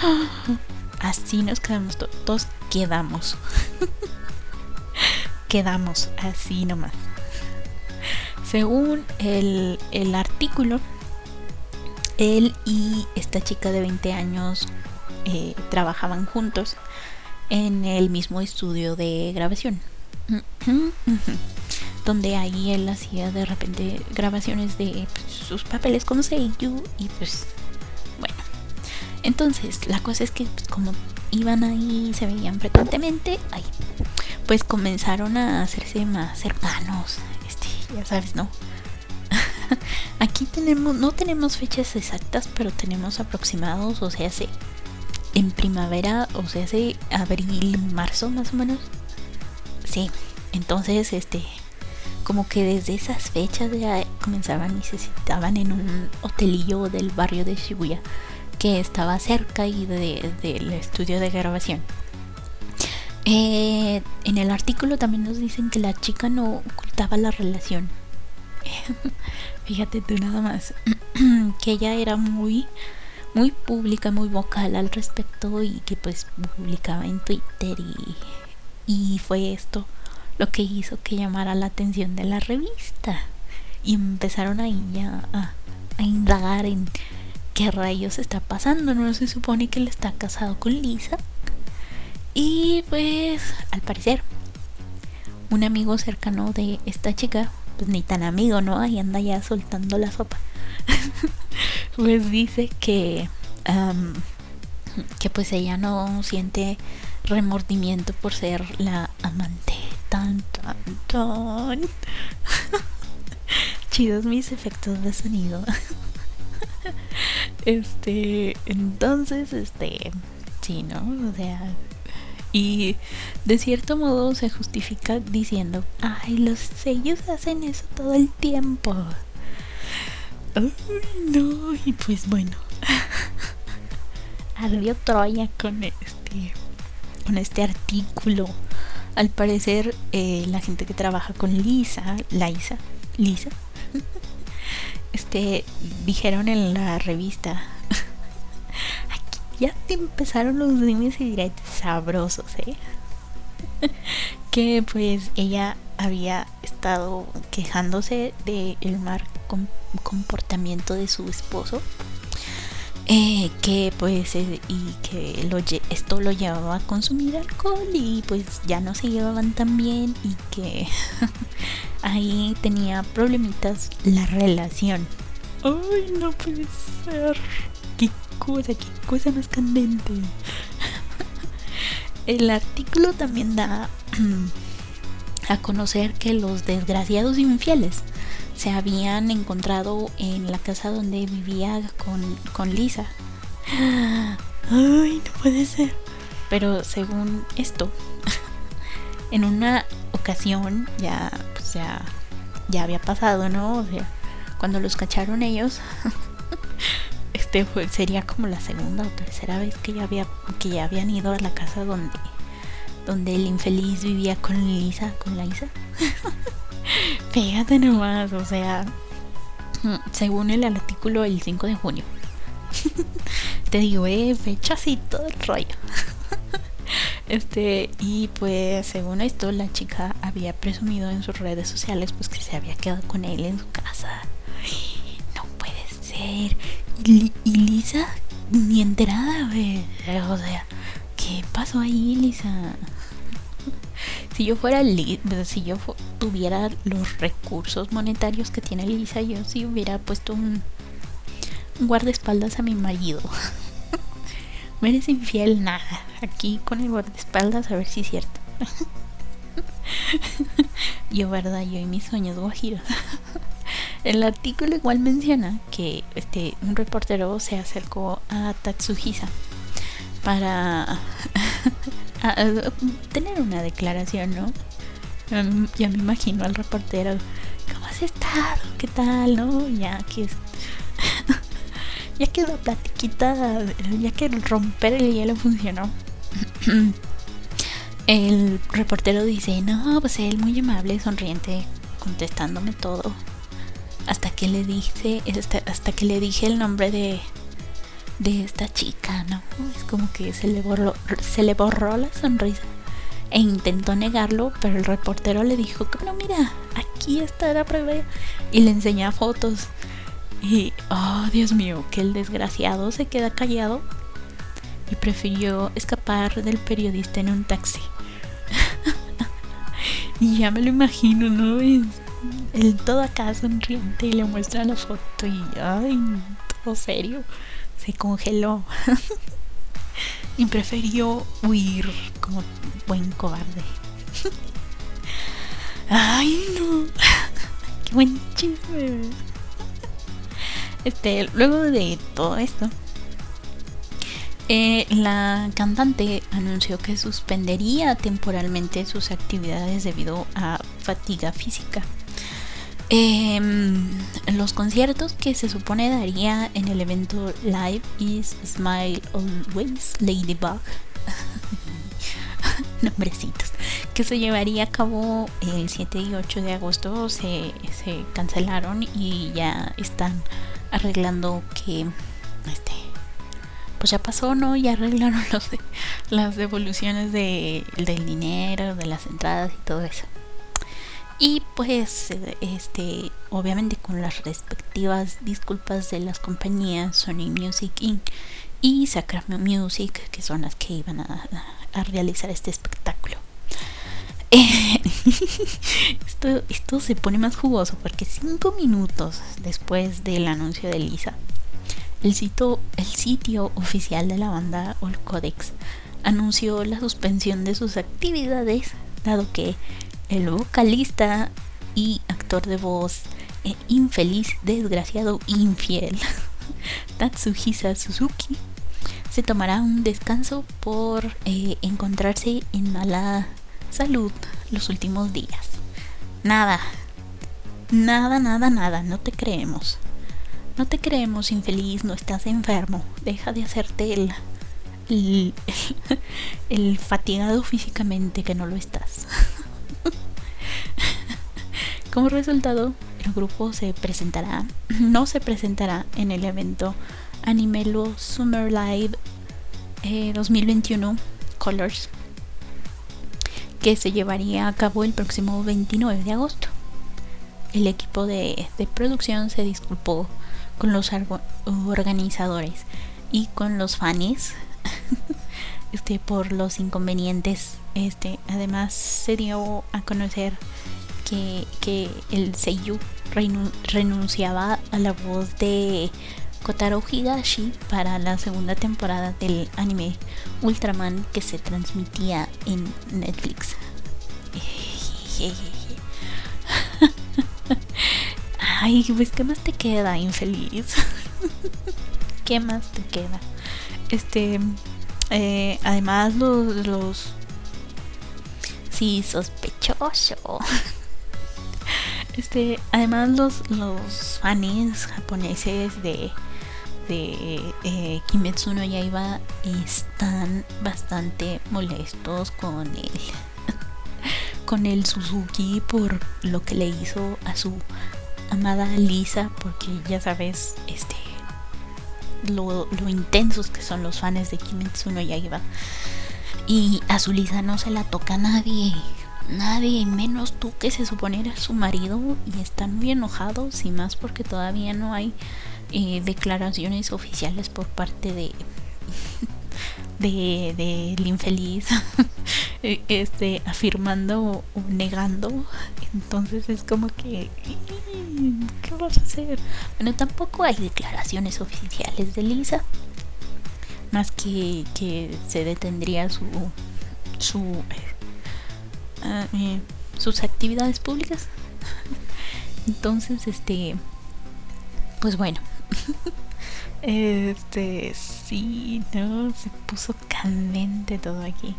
Así nos quedamos todos, quedamos. quedamos así nomás. Según el, el artículo, él y esta chica de 20 años eh, trabajaban juntos en el mismo estudio de grabación donde ahí él hacía de repente grabaciones de pues, sus papeles como Seiyu y pues bueno. Entonces, la cosa es que pues, como iban ahí, se veían frecuentemente, ahí, pues comenzaron a hacerse más cercanos, este, ya sabes, ¿no? Aquí tenemos, no tenemos fechas exactas, pero tenemos aproximados, o sea, hace en primavera, o sea, hace abril, marzo más o menos. Sí, entonces, este, como que desde esas fechas ya comenzaban y se citaban en un hotelillo del barrio de Shibuya que estaba cerca y del estudio de grabación. Eh, en el artículo también nos dicen que la chica no ocultaba la relación. Fíjate tú nada más. que ella era muy, muy pública, muy vocal al respecto y que pues publicaba en Twitter y, y fue esto lo que hizo que llamara la atención de la revista. Y empezaron ahí ya a, indagar en qué rayos está pasando. No se supone que él está casado con Lisa. Y pues, al parecer, un amigo cercano de esta chica, pues ni tan amigo, ¿no? Ahí anda ya soltando la sopa. pues dice que, que pues ella no siente remordimiento por ser la amante Tan, tan, tan. Chidos mis efectos de sonido. este, entonces, este, sí, ¿no? O sea, y de cierto modo se justifica diciendo, ay, los sellos hacen eso todo el tiempo. Ay, no, y pues bueno. Ardió Troya con este, con este artículo al parecer, eh, la gente que trabaja con Lisa, Liza, Lisa, este, dijeron en la revista, aquí ya te empezaron los dimes y directos sabrosos, ¿eh? que pues ella había estado quejándose del mal comportamiento de su esposo eh, que pues eh, y que lo, esto lo llevaba a consumir alcohol y pues ya no se llevaban tan bien y que ahí tenía problemitas la relación. Ay, no puede ser. Qué cosa, qué cosa más candente. El artículo también da a conocer que los desgraciados infieles se habían encontrado en la casa donde vivía con, Lisa. Ay, no puede ser. Pero según esto, en una ocasión ya, pues ya, ya había pasado, ¿no? O sea, cuando los cacharon ellos, este fue, sería como la segunda o tercera vez que ya había, que ya habían ido a la casa donde, donde el infeliz vivía con Lisa, con Lisa. Fíjate nomás, o sea, según el artículo el 5 de junio. Te digo, eh, fechas y todo el rollo. Este, y pues según esto, la chica había presumido en sus redes sociales pues que se había quedado con él en su casa. No puede ser. Y, Lisa ni enterada, O sea, ¿qué pasó ahí, Lisa? si yo fuera si yo tuviera los recursos monetarios que tiene Lisa, yo sí hubiera puesto un, guardaespaldas a mi marido. Me eres infiel, nada. Aquí con el guardaespaldas a ver si es cierto. yo, verdad, yo y mis sueños guajiros. El artículo igual menciona que este un reportero se acercó a Tatsuhisa para tener una declaración, ¿no? Ya me imagino al reportero, ¿cómo has estado? ¿Qué tal? ¿No? Ya que ya que la platiquita, ya que romper el hielo funcionó. el reportero dice, no, pues él muy amable, sonriente, contestándome todo. Hasta que le dije, hasta que le dije el nombre de, de esta chica, ¿no? Es como que se le borró, se le borró la sonrisa e intentó negarlo, pero el reportero le dijo, no, mira, aquí está la prueba y le enseña fotos. Y, oh, Dios mío, que el desgraciado se queda callado y prefirió escapar del periodista en un taxi. y ya me lo imagino, ¿no? el todo acá sonriente y le muestra la foto y, ay, todo serio se congeló y prefirió huir como buen cobarde. Ay, no. Qué buen chisme. Este, luego de todo esto, eh, la cantante anunció que suspendería temporalmente sus actividades debido a fatiga física. Em, los conciertos que se supone daría en el evento Live is Smile Always Ladybug. Nombrecitos. Que se llevaría a cabo el 7 y 8 de agosto se, se cancelaron y ya están arreglando que este pues ya pasó, ¿no? Ya arreglaron los las devoluciones de, del dinero, de las entradas y todo eso. Y pues, este, obviamente con las respectivas disculpas de las compañías Sony Music Inc. y Sacramento Music, que son las que iban a, realizar este espectáculo. esto, esto se pone más jugoso porque cinco minutos después del anuncio de Lisa, el sitio, el sitio oficial de la banda All Codex anunció la suspensión de sus actividades, dado que el vocalista y actor de voz e infeliz, desgraciado, infiel, Tatsuhisa Suzuki, se tomará un descanso por eh, encontrarse en mala salud los últimos días. Nada, nada, nada, nada, no te creemos. No te creemos, infeliz, no estás enfermo. Deja de hacerte el, el fatigado físicamente que no lo estás. Como resultado, el grupo se presentará, no se presentará en el evento Animelo Summer Live 2021 eh, Colors, que se llevaría a cabo el próximo 29 de agosto. El equipo de, producción se disculpó con los organizadores y con los fans este, por los inconvenientes. Este, además se dio a conocer que, el Seiyu renunciaba a la voz de Kotaro Higashi para la segunda temporada del anime Ultraman que se transmitía en Netflix. Ay, pues ¿qué más te queda, infeliz? ¿Qué más te queda? Este, eh, además los, los, sospechoso. Este, además los, los fans japoneses de, de eh, Kimetsu no Yaiba están bastante molestos con el con el Suzuki por lo que le hizo a su amada Lisa porque ya sabes este lo, lo intensos que son los fans de Kimetsu no Yaiba y a su Lisa no se la toca nadie nadie, menos tú que se supone era su marido y están muy enojados y más porque todavía no hay eh, declaraciones oficiales por parte de del de, infeliz eh, este, afirmando o negando. Entonces es como que, ¿qué vas a hacer? Bueno, tampoco hay declaraciones oficiales de Lisa. Más que que se detendría su, su, eh, eh, sus actividades públicas. Entonces, este, pues bueno. Este, sí, no, se puso candente todo aquí.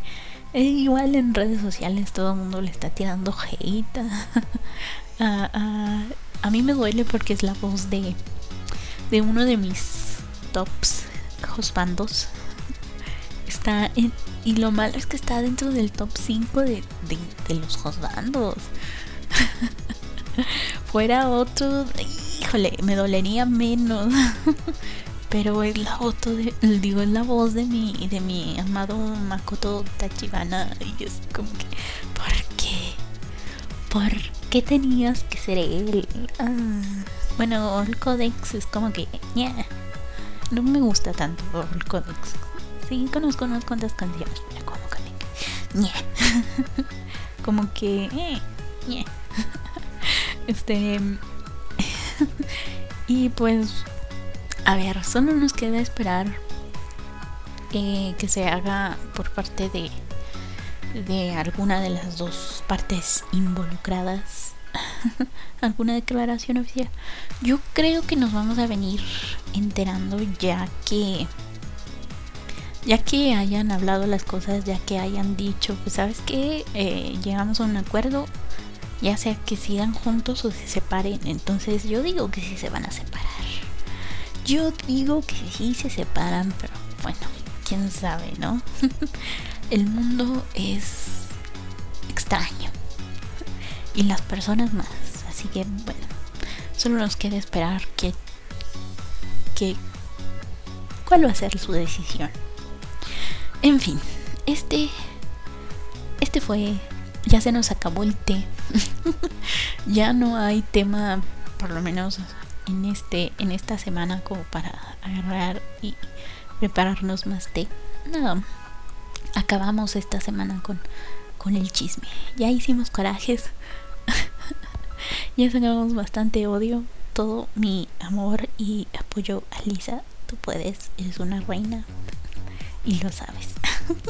E igual en redes sociales todo el mundo le está tirando hate. a, a, mí me duele porque es la voz de, de uno de mis tops bandos Está en, y lo malo es que está dentro del top 5 de, de, los bandos Fuera otro, híjole, me dolería menos. pero es la foto digo, es la voz de mi, de mi amado Makoto Tachibana y es como que, ¿por qué? ¿Por qué tenías que ser él? Ah, bueno, el Codex es como que, no me gusta tanto el Codex. Sí, conozco unas cuantas canciones, pero como que, como que, eh, este, y pues a ver, solo nos queda esperar eh, que se haga por parte de, de alguna de las dos partes involucradas alguna declaración oficial. Yo creo que nos vamos a venir enterando ya que ya que hayan hablado las cosas, ya que hayan dicho, pues sabes que eh, llegamos a un acuerdo, ya sea que sigan juntos o se separen. Entonces yo digo que sí se van a separar. Yo digo que sí se separan, pero bueno, quién sabe, ¿no? El mundo es extraño. Y las personas más. Así que bueno, solo nos queda esperar que, que cuál va a ser su decisión. En fin, este este fue ya se nos acabó el té. ya no hay tema por lo menos en este en esta semana como para agarrar y prepararnos más té. No. Acabamos esta semana con con el chisme. Ya hicimos corajes. Ya sacamos bastante odio. Todo mi amor y apoyo a Lisa. Tú puedes, eres una reina. Y lo sabes.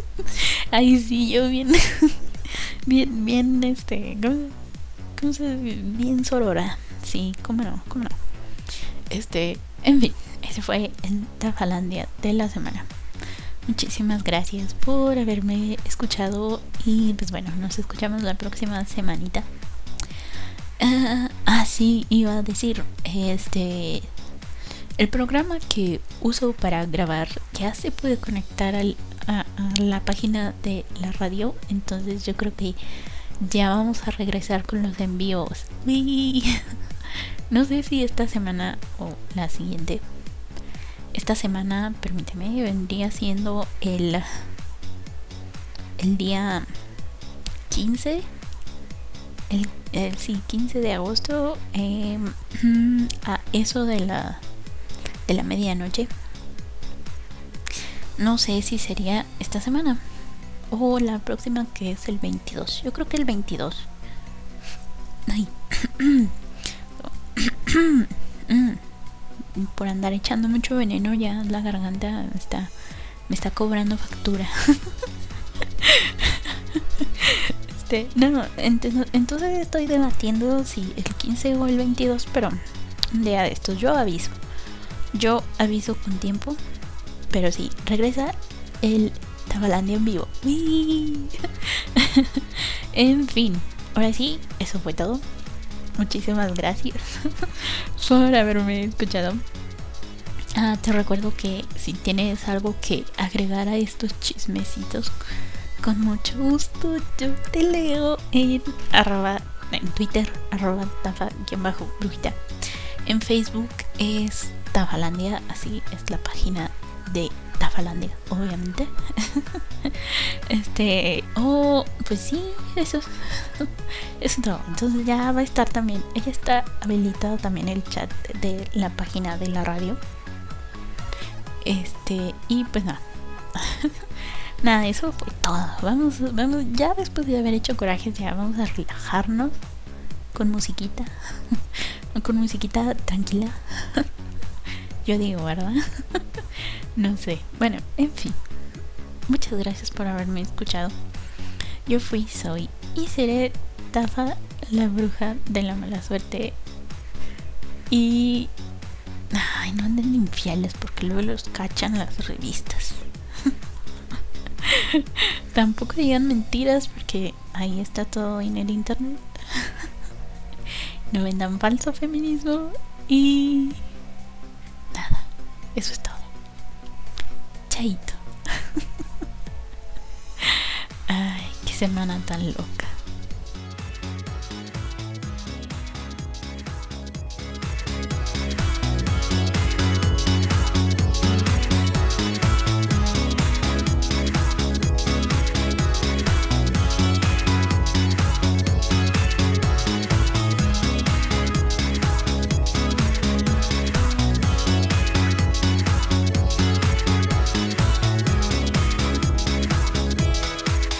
Ay, sí, yo bien. bien, bien, este. ¿Cómo, se Bien sorora. Sí, cómo no, cómo no. Este, en fin, ese fue el Tafalandia de la semana. Muchísimas gracias por haberme escuchado y pues bueno, nos escuchamos la próxima semanita. Ah, ah sí, iba a decir, este, el programa que uso para grabar ya se puede conectar al, a, la página de la radio, entonces yo creo que ya vamos a regresar con los envíos. No sé si esta semana o la siguiente. Esta semana, permíteme, vendría siendo el, el día 15. El, el sí, 15 de agosto. Em, a eso de la, de la medianoche. No sé si sería esta semana o la próxima que es el 22. Yo creo que el 22. Ay. Por andar echando mucho veneno ya la garganta está me está cobrando factura. este, no, entonces estoy debatiendo si el 15 o el 22, pero un día de estos yo aviso. Yo aviso con tiempo, pero sí, regresa el Tabalandia en vivo. en fin, ahora sí, eso fue todo. Muchísimas gracias por haberme escuchado. Ah, te recuerdo que si tienes algo que agregar a estos chismecitos, con mucho gusto yo te leo en arroba, en Twitter, arroba tafa-brujita. En Facebook es Tafalandia, así es la página de Tafalandia, obviamente. este, oh, pues sí, eso es. Entonces ya va a estar también, ella está habilitado también el chat de la página de la radio. Este, y pues nada. Nada, eso fue todo. Vamos, vamos, ya después de haber hecho corajes, ya vamos a relajarnos con musiquita. con musiquita tranquila. Yo digo, ¿verdad? no sé. Bueno, en fin. Muchas gracias por haberme escuchado. Yo fui, soy y seré Tafa, la bruja de la mala suerte. Y. Ay, no anden infieles porque luego los cachan las revistas. Tampoco digan mentiras porque ahí está todo en el internet. no vendan falso feminismo y nada, eso es todo. Chaito. Ay, qué semana tan loca.